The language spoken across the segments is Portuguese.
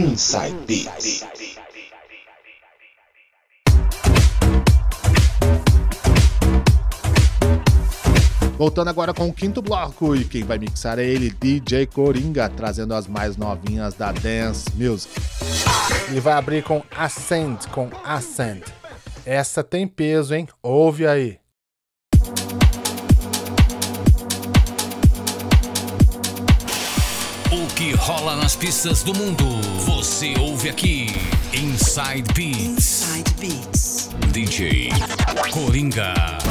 Inside Beats. Voltando agora com o quinto bloco e quem vai mixar é ele, DJ Coringa, trazendo as mais novinhas da Dance Music. Ele vai abrir com Ascent, com Ascent. Essa tem peso, hein? Ouve aí. Que rola nas pistas do mundo, você ouve aqui. Inside Beats. Inside Beats. DJ Coringa.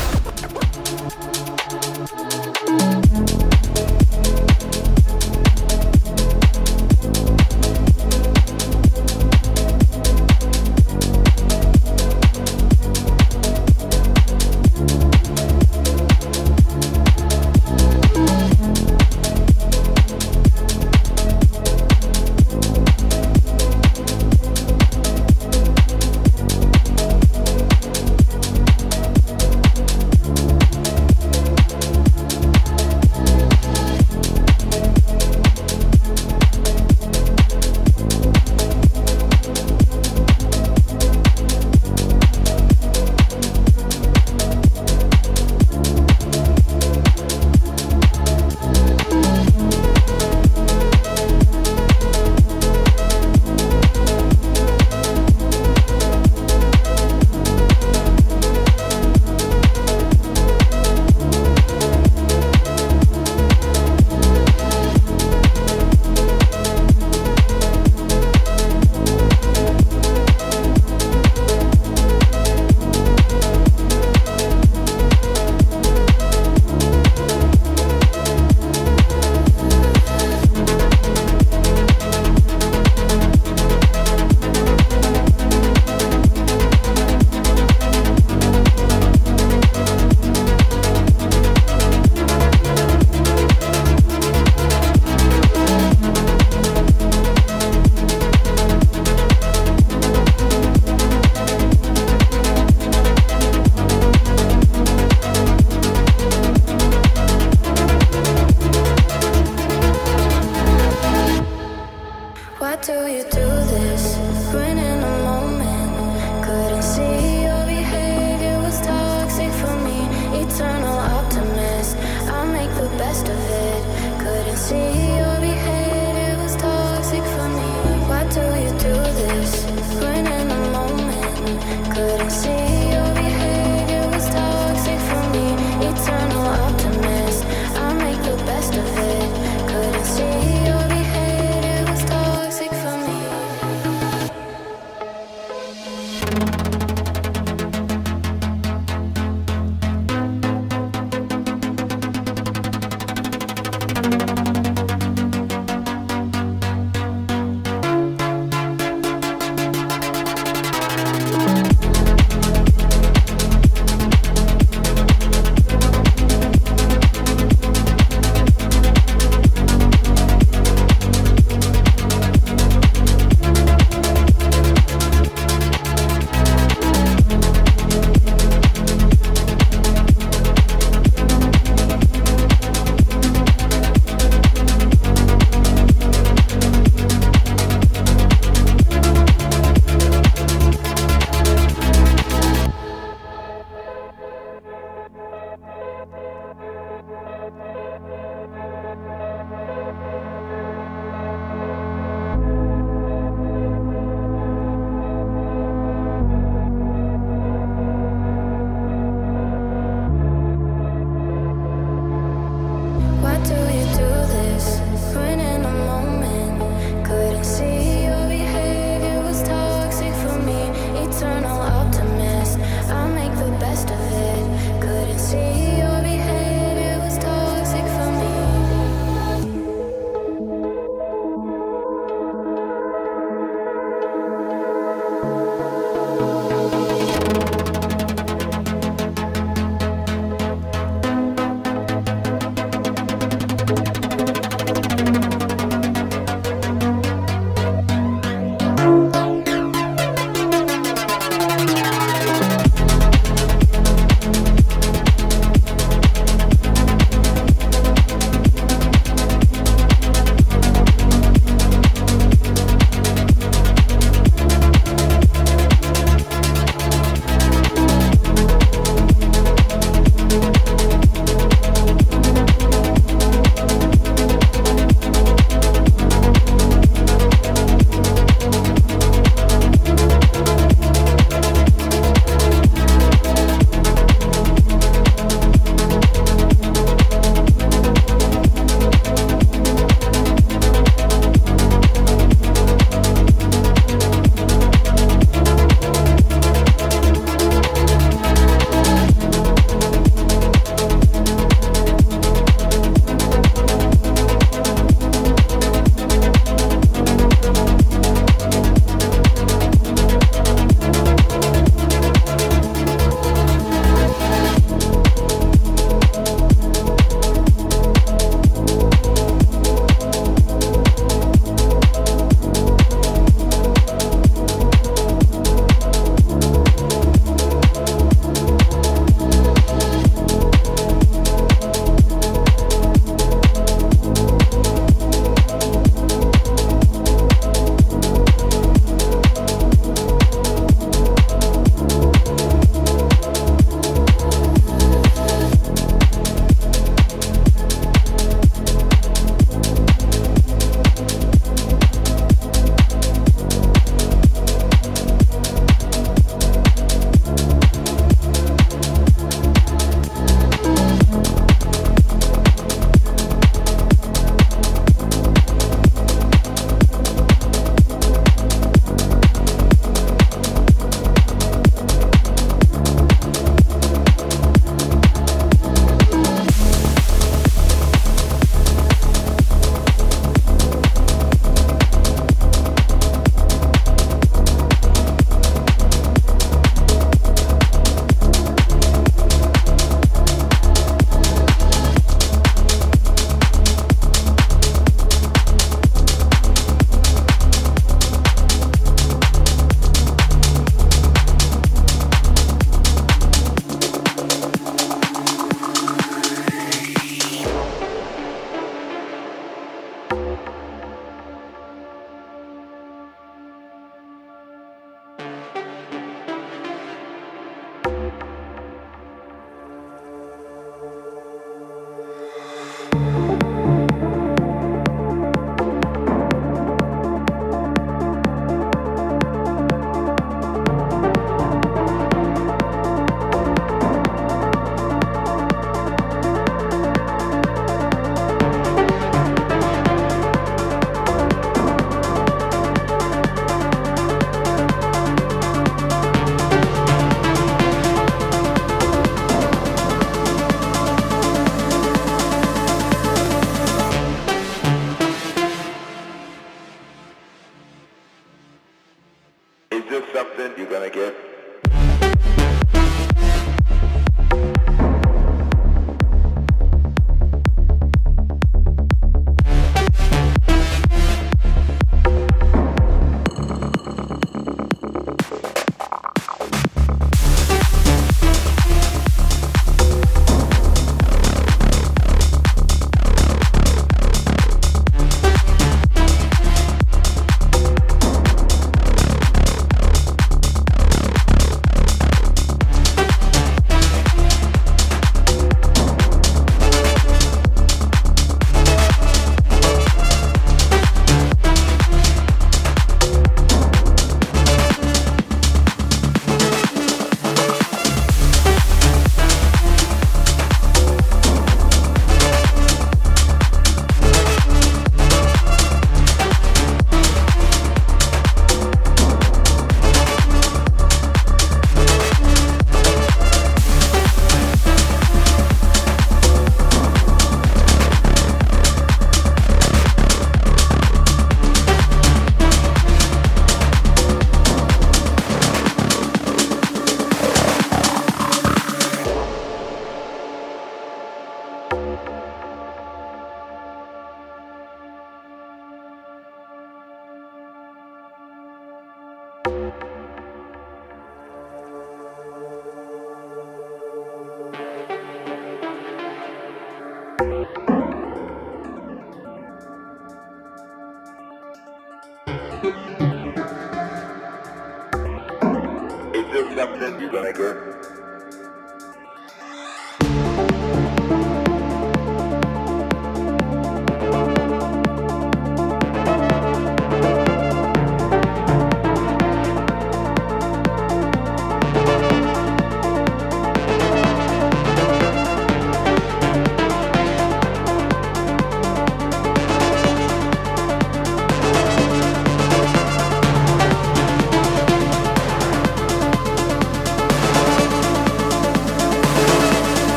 then you gonna get.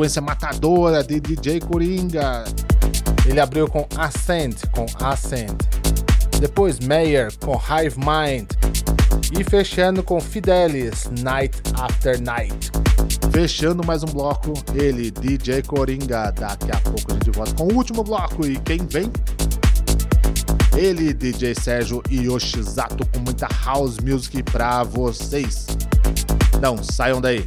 Sequência matadora de DJ Coringa. Ele abriu com Ascent, com Ascent. Depois Mayer com Hive Mind. E fechando com Fidelis, Night After Night. Fechando mais um bloco, ele, DJ Coringa. Daqui a pouco a gente volta com o último bloco. E quem vem? Ele, DJ Sérgio Yoshizato, com muita house music pra vocês. Não saiam daí.